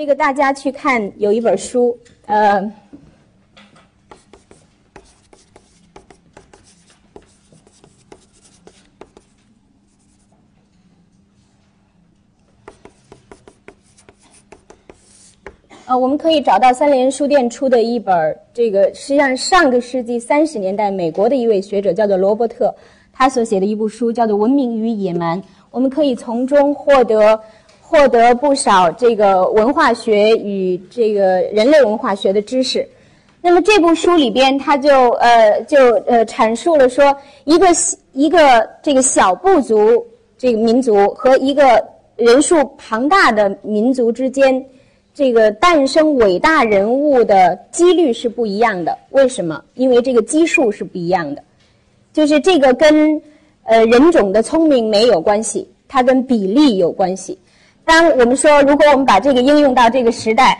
这个大家去看有一本书，呃，呃，我们可以找到三联书店出的一本，这个实际上上个世纪三十年代美国的一位学者叫做罗伯特，他所写的一部书叫做《文明与野蛮》，我们可以从中获得。获得不少这个文化学与这个人类文化学的知识。那么这部书里边，他就呃就呃阐述了说，一个一个这个小部族这个民族和一个人数庞大的民族之间，这个诞生伟大人物的几率是不一样的。为什么？因为这个基数是不一样的。就是这个跟呃人种的聪明没有关系，它跟比例有关系。当我们说，如果我们把这个应用到这个时代，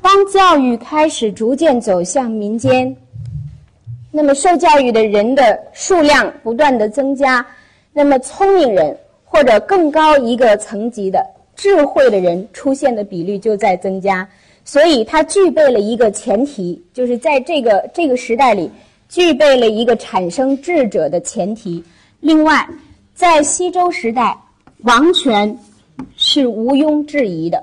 当教育开始逐渐走向民间，那么受教育的人的数量不断的增加，那么聪明人或者更高一个层级的智慧的人出现的比率就在增加，所以它具备了一个前提，就是在这个这个时代里具备了一个产生智者的前提。另外，在西周时代。王权是毋庸置疑的，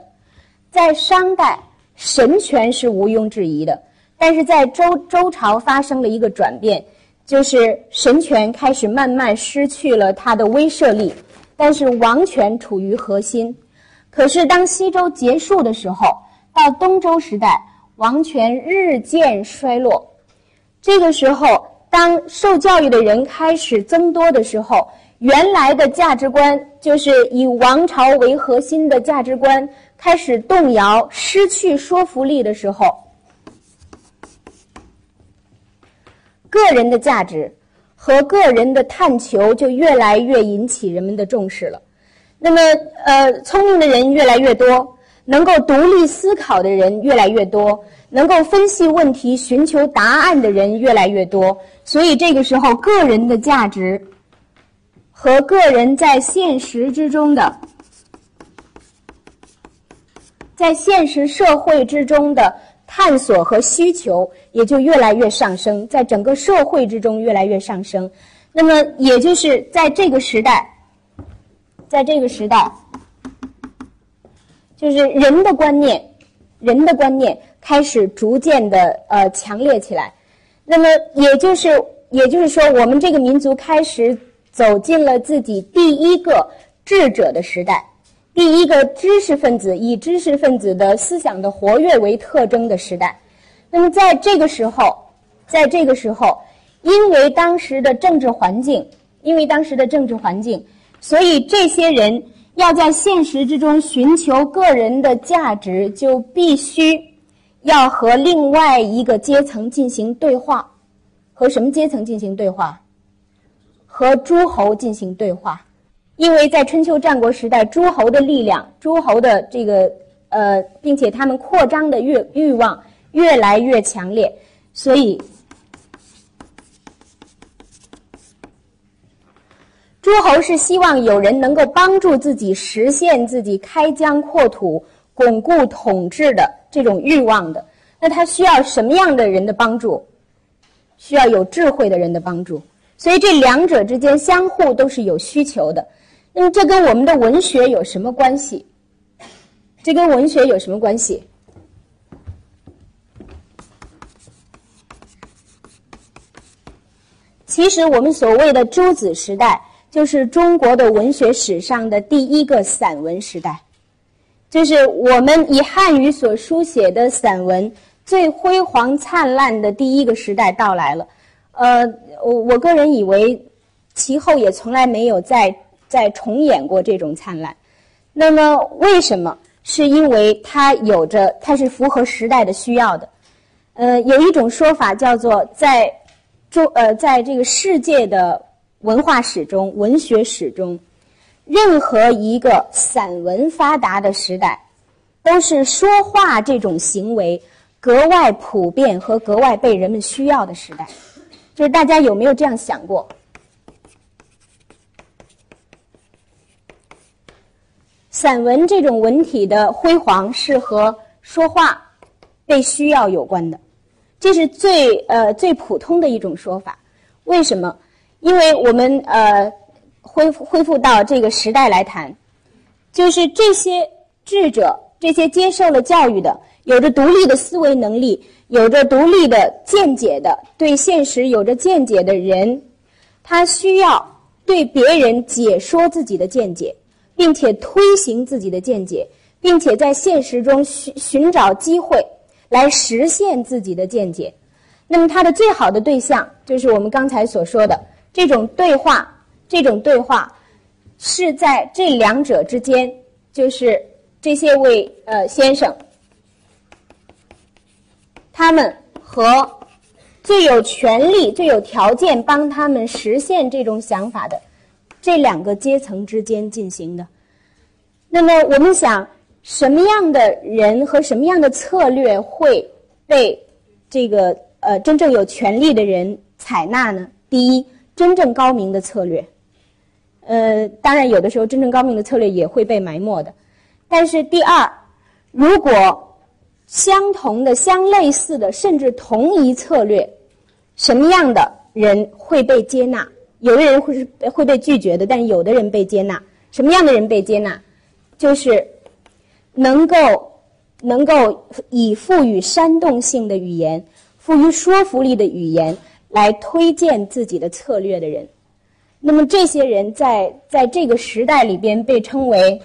在商代神权是毋庸置疑的，但是在周周朝发生了一个转变，就是神权开始慢慢失去了它的威慑力，但是王权处于核心。可是当西周结束的时候，到东周时代，王权日渐衰落。这个时候，当受教育的人开始增多的时候。原来的价值观就是以王朝为核心的价值观开始动摇、失去说服力的时候，个人的价值和个人的探求就越来越引起人们的重视了。那么，呃，聪明的人越来越多，能够独立思考的人越来越多，能够分析问题、寻求答案的人越来越多，所以这个时候，个人的价值。和个人在现实之中的，在现实社会之中的探索和需求也就越来越上升，在整个社会之中越来越上升。那么，也就是在这个时代，在这个时代，就是人的观念，人的观念开始逐渐的呃强烈起来。那么，也就是也就是说，我们这个民族开始。走进了自己第一个智者的时代，第一个知识分子以知识分子的思想的活跃为特征的时代。那么，在这个时候，在这个时候，因为当时的政治环境，因为当时的政治环境，所以这些人要在现实之中寻求个人的价值，就必须要和另外一个阶层进行对话。和什么阶层进行对话？和诸侯进行对话，因为在春秋战国时代，诸侯的力量、诸侯的这个呃，并且他们扩张的越欲望越来越强烈，所以诸侯是希望有人能够帮助自己实现自己开疆扩土、巩固统治的这种欲望的。那他需要什么样的人的帮助？需要有智慧的人的帮助。所以这两者之间相互都是有需求的，那么这跟我们的文学有什么关系？这跟文学有什么关系？其实我们所谓的诸子时代，就是中国的文学史上的第一个散文时代，就是我们以汉语所书写的散文最辉煌灿烂的第一个时代到来了。呃，我我个人以为，其后也从来没有再再重演过这种灿烂。那么，为什么？是因为它有着，它是符合时代的需要的。呃，有一种说法叫做，在中呃，在这个世界的文化史中、文学史中，任何一个散文发达的时代，都是说话这种行为格外普遍和格外被人们需要的时代。就是大家有没有这样想过？散文这种文体的辉煌是和说话被需要有关的，这是最呃最普通的一种说法。为什么？因为我们呃恢复恢复到这个时代来谈，就是这些智者，这些接受了教育的，有着独立的思维能力，有着独立的见解的，对现实有着见解的人，他需要对别人解说自己的见解，并且推行自己的见解，并且在现实中寻寻找机会来实现自己的见解。那么，他的最好的对象就是我们刚才所说的。这种对话，这种对话，是在这两者之间，就是这些位呃先生，他们和最有权利、最有条件帮他们实现这种想法的这两个阶层之间进行的。那么，我们想，什么样的人和什么样的策略会被这个呃真正有权利的人采纳呢？第一。真正高明的策略，呃，当然有的时候真正高明的策略也会被埋没的。但是第二，如果相同的、相类似的，甚至同一策略，什么样的人会被接纳？有的人会是会被拒绝的，但有的人被接纳。什么样的人被接纳？就是能够能够以赋予煽动性的语言、赋予说服力的语言。来推荐自己的策略的人，那么这些人在在这个时代里边被称为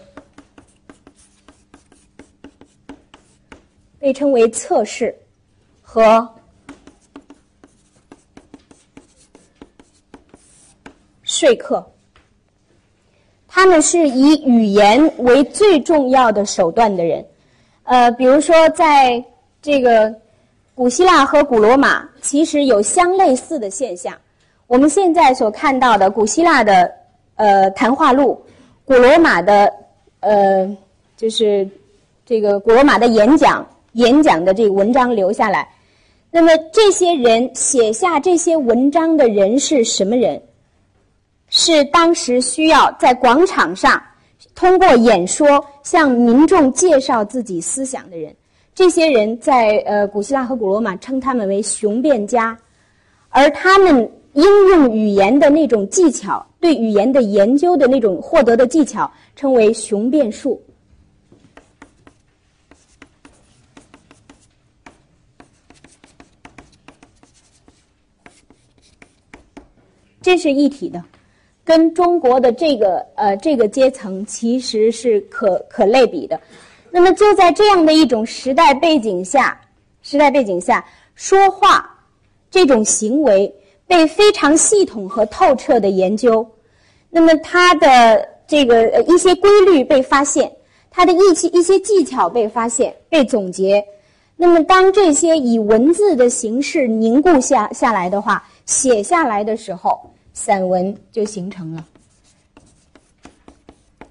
被称为测试和说客，他们是以语言为最重要的手段的人，呃，比如说在这个。古希腊和古罗马其实有相类似的现象。我们现在所看到的古希腊的呃谈话录，古罗马的呃就是这个古罗马的演讲演讲的这个文章留下来。那么这些人写下这些文章的人是什么人？是当时需要在广场上通过演说向民众介绍自己思想的人。这些人在呃古希腊和古罗马称他们为雄辩家，而他们应用语言的那种技巧，对语言的研究的那种获得的技巧，称为雄辩术。这是一体的，跟中国的这个呃这个阶层其实是可可类比的。那么就在这样的一种时代背景下，时代背景下说话这种行为被非常系统和透彻的研究，那么它的这个呃一些规律被发现，它的一些一些技巧被发现、被总结。那么当这些以文字的形式凝固下下来的话，写下来的时候，散文就形成了。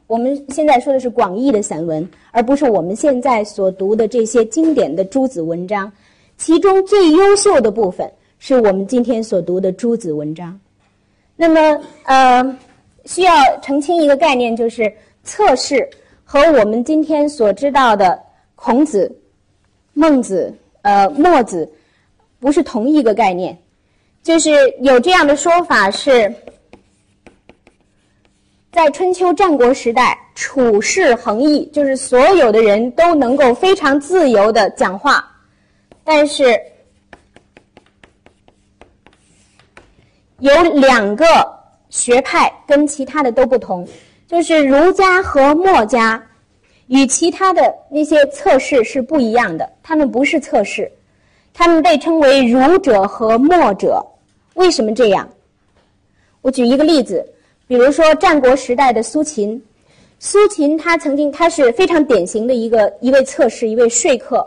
我们现在说的是广义的散文，而不是我们现在所读的这些经典的诸子文章。其中最优秀的部分是我们今天所读的诸子文章。那么，呃，需要澄清一个概念，就是测试和我们今天所知道的孔子、孟子、呃墨子不是同一个概念。就是有这样的说法是。在春秋战国时代，处事横溢，就是所有的人都能够非常自由的讲话，但是有两个学派跟其他的都不同，就是儒家和墨家与其他的那些测试是不一样的，他们不是测试，他们被称为儒者和墨者。为什么这样？我举一个例子。比如说战国时代的苏秦，苏秦他曾经他是非常典型的一个一位测试一位说客，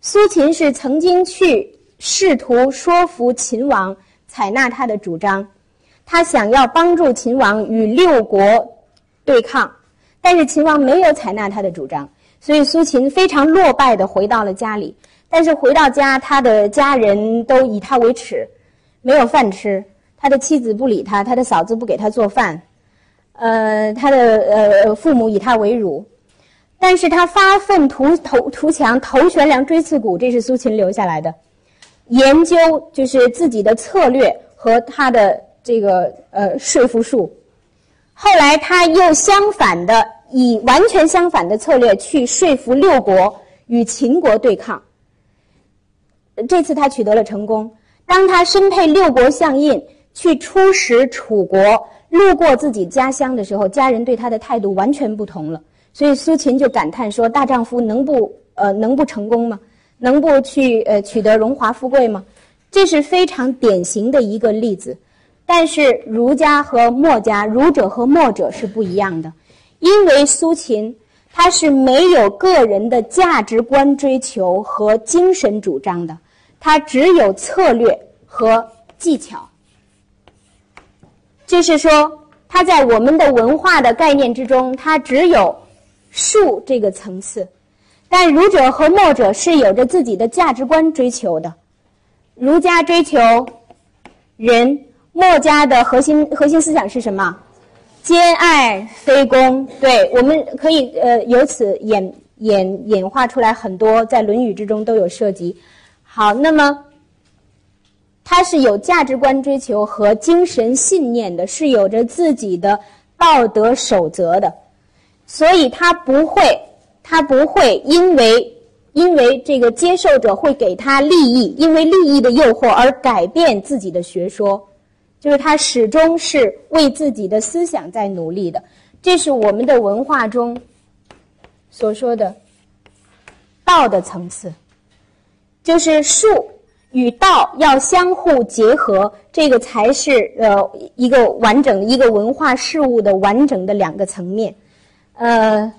苏秦是曾经去试图说服秦王采纳他的主张，他想要帮助秦王与六国对抗，但是秦王没有采纳他的主张，所以苏秦非常落败的回到了家里，但是回到家他的家人都以他为耻，没有饭吃。他的妻子不理他，他的嫂子不给他做饭，呃，他的呃父母以他为辱，但是他发愤图图图强，头悬梁锥刺股，这是苏秦留下来的。研究就是自己的策略和他的这个呃说服术。后来他又相反的以完全相反的策略去说服六国与秦国对抗。这次他取得了成功。当他身配六国相印去出使楚国，路过自己家乡的时候，家人对他的态度完全不同了。所以苏秦就感叹说：“大丈夫能不呃能不成功吗？能不去呃取得荣华富贵吗？”这是非常典型的一个例子。但是儒家和墨家，儒者和墨者是不一样的，因为苏秦他是没有个人的价值观追求和精神主张的。它只有策略和技巧，就是说，它在我们的文化的概念之中，它只有术这个层次。但儒者和墨者是有着自己的价值观追求的。儒家追求仁，墨家的核心核心思想是什么？兼爱非攻。对，我们可以呃由此演演演化出来很多，在《论语》之中都有涉及。好，那么他是有价值观追求和精神信念的，是有着自己的道德守则的，所以他不会，他不会因为因为这个接受者会给他利益，因为利益的诱惑而改变自己的学说，就是他始终是为自己的思想在努力的。这是我们的文化中所说的道的层次。就是术与道要相互结合，这个才是呃一个完整一个文化事物的完整的两个层面。呃，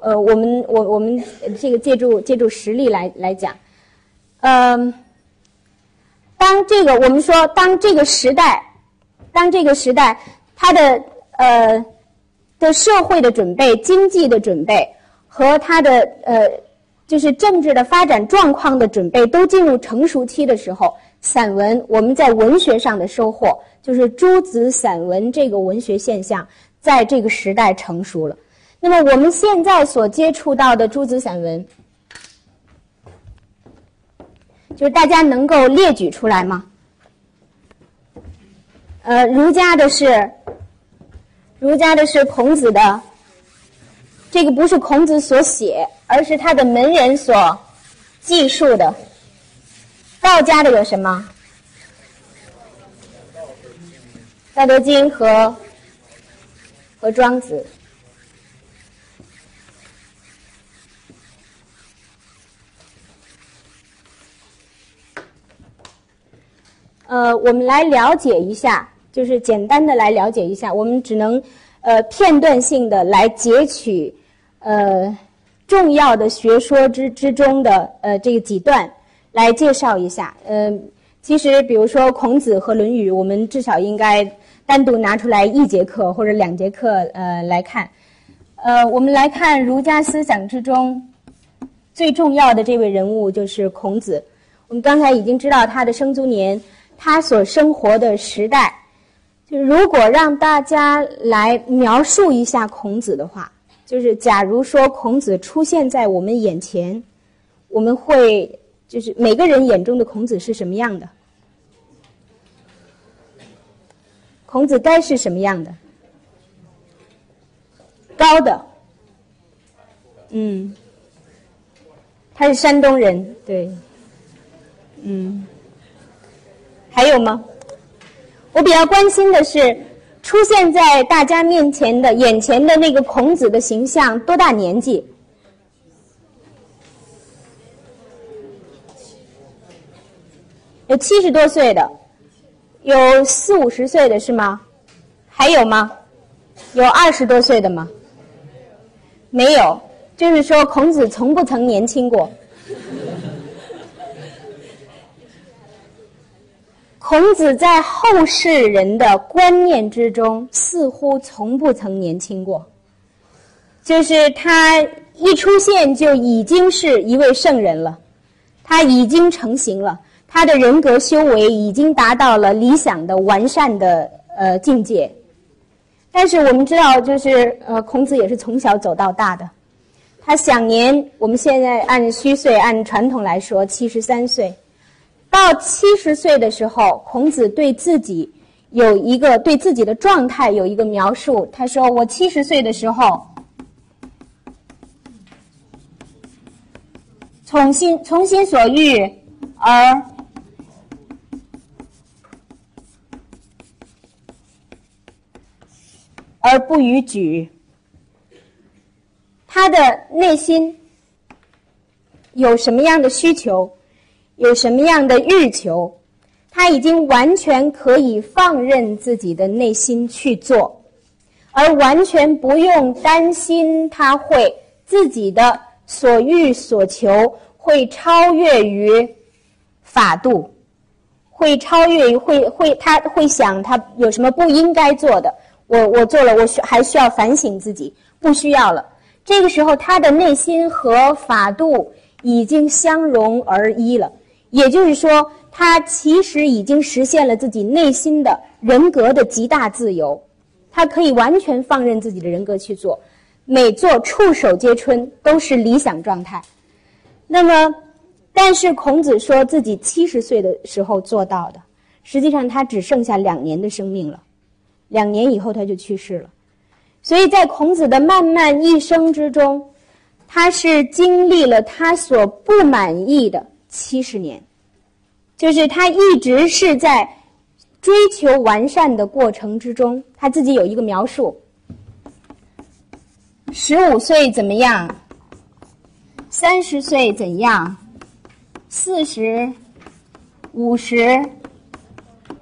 呃，我们我我们这个借助借助实例来来讲，呃，当这个我们说当这个时代，当这个时代它的呃的社会的准备、经济的准备和它的呃。就是政治的发展状况的准备都进入成熟期的时候，散文我们在文学上的收获，就是诸子散文这个文学现象在这个时代成熟了。那么我们现在所接触到的诸子散文，就是大家能够列举出来吗？呃，儒家的是，儒家的是孔子的。这个不是孔子所写，而是他的门人所记述的。道家的有什么？《道德经》和和《庄子》。呃，我们来了解一下，就是简单的来了解一下。我们只能呃片段性的来截取。呃，重要的学说之之中的呃这个几段来介绍一下。呃，其实比如说孔子和《论语》，我们至少应该单独拿出来一节课或者两节课呃来看。呃，我们来看儒家思想之中最重要的这位人物就是孔子。我们刚才已经知道他的生卒年，他所生活的时代。就如果让大家来描述一下孔子的话。就是，假如说孔子出现在我们眼前，我们会就是每个人眼中的孔子是什么样的？孔子该是什么样的？高的，嗯，他是山东人，对，嗯，还有吗？我比较关心的是。出现在大家面前的眼前的那个孔子的形象，多大年纪？有七十多岁的，有四五十岁的是吗？还有吗？有二十多岁的吗？没有，就是说孔子从不曾年轻过。孔子在后世人的观念之中，似乎从不曾年轻过。就是他一出现就已经是一位圣人了，他已经成型了，他的人格修为已经达到了理想的完善的呃境界。但是我们知道，就是呃，孔子也是从小走到大的，他享年，我们现在按虚岁、按传统来说，七十三岁。到七十岁的时候，孔子对自己有一个对自己的状态有一个描述。他说：“我七十岁的时候，从心从心所欲而而不逾矩。”他的内心有什么样的需求，有什么样的欲求，他已经完全可以放任自己的内心去做，而完全不用担心他会自己的所欲所求会超越于法度，会超越于会会他会想他有什么不应该做的，我我做了，我需还需要反省自己，不需要了。这个时候，他的内心和法度已经相融而一了，也就是说，他其实已经实现了自己内心的人格的极大自由，他可以完全放任自己的人格去做，每做触手皆春都是理想状态。那么，但是孔子说自己七十岁的时候做到的，实际上他只剩下两年的生命了，两年以后他就去世了。所以在孔子的漫漫一生之中，他是经历了他所不满意的七十年，就是他一直是在追求完善的过程之中。他自己有一个描述：十五岁怎么样？三十岁怎样？四十、五十、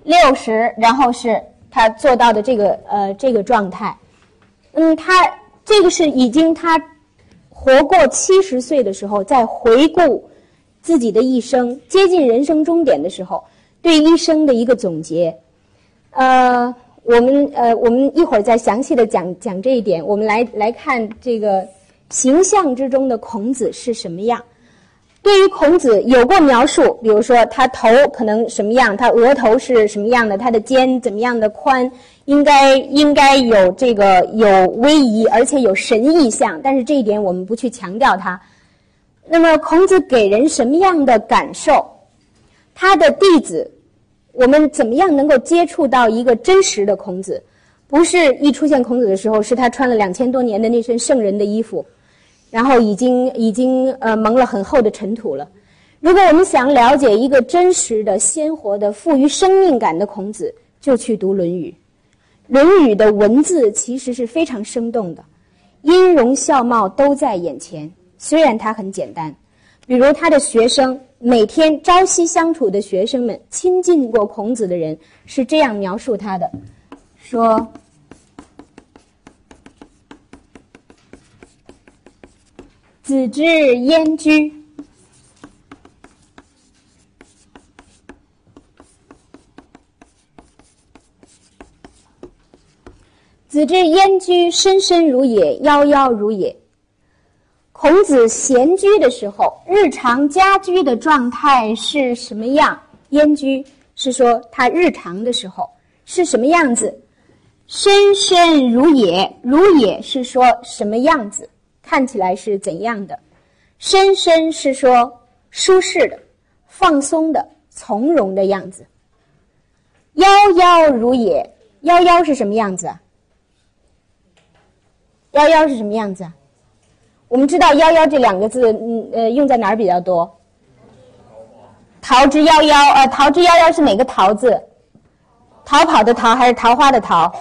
六十，然后是他做到的这个呃这个状态。嗯，他这个是已经他活过七十岁的时候，在回顾自己的一生，接近人生终点的时候，对一生的一个总结。呃，我们呃，我们一会儿再详细的讲讲这一点。我们来来看这个形象之中的孔子是什么样。对于孔子有过描述，比如说他头可能什么样，他额头是什么样的，他的肩怎么样的宽。应该应该有这个有威仪，而且有神意象，但是这一点我们不去强调它。那么孔子给人什么样的感受？他的弟子，我们怎么样能够接触到一个真实的孔子？不是一出现孔子的时候，是他穿了两千多年的那身圣人的衣服，然后已经已经呃蒙了很厚的尘土了。如果我们想了解一个真实的、鲜活的、富于生命感的孔子，就去读《论语》。《论语》的文字其实是非常生动的，音容笑貌都在眼前。虽然它很简单，比如他的学生每天朝夕相处的学生们，亲近过孔子的人是这样描述他的：说，子之焉居。子之焉居，深深如也，夭夭如也。孔子闲居的时候，日常家居的状态是什么样？焉居是说他日常的时候是什么样子？深深如也，如也是说什么样子？看起来是怎样的？深深是说舒适的、放松的、从容的样子。夭夭如也，夭夭是什么样子？夭夭是什么样子？我们知道“夭夭”这两个字，嗯呃，用在哪儿比较多？桃之夭夭，呃，桃之夭夭是哪个“桃”字？逃跑的“逃”还是桃花的“桃”？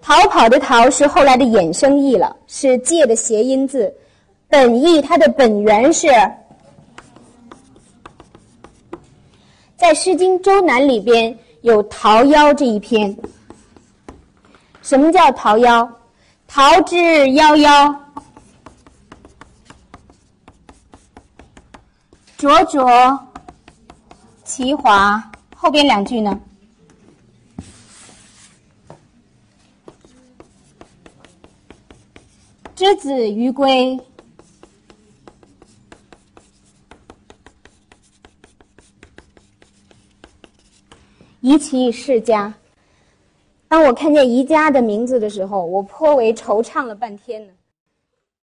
逃跑的“逃”是后来的衍生义了，是借的谐音字。本意它的本源是在《诗经·周南》里边有《桃夭》这一篇。什么叫桃夭？桃之夭夭，灼灼其华。后边两句呢？之子于归，宜其世家。当我看见宜家的名字的时候，我颇为惆怅了半天呢。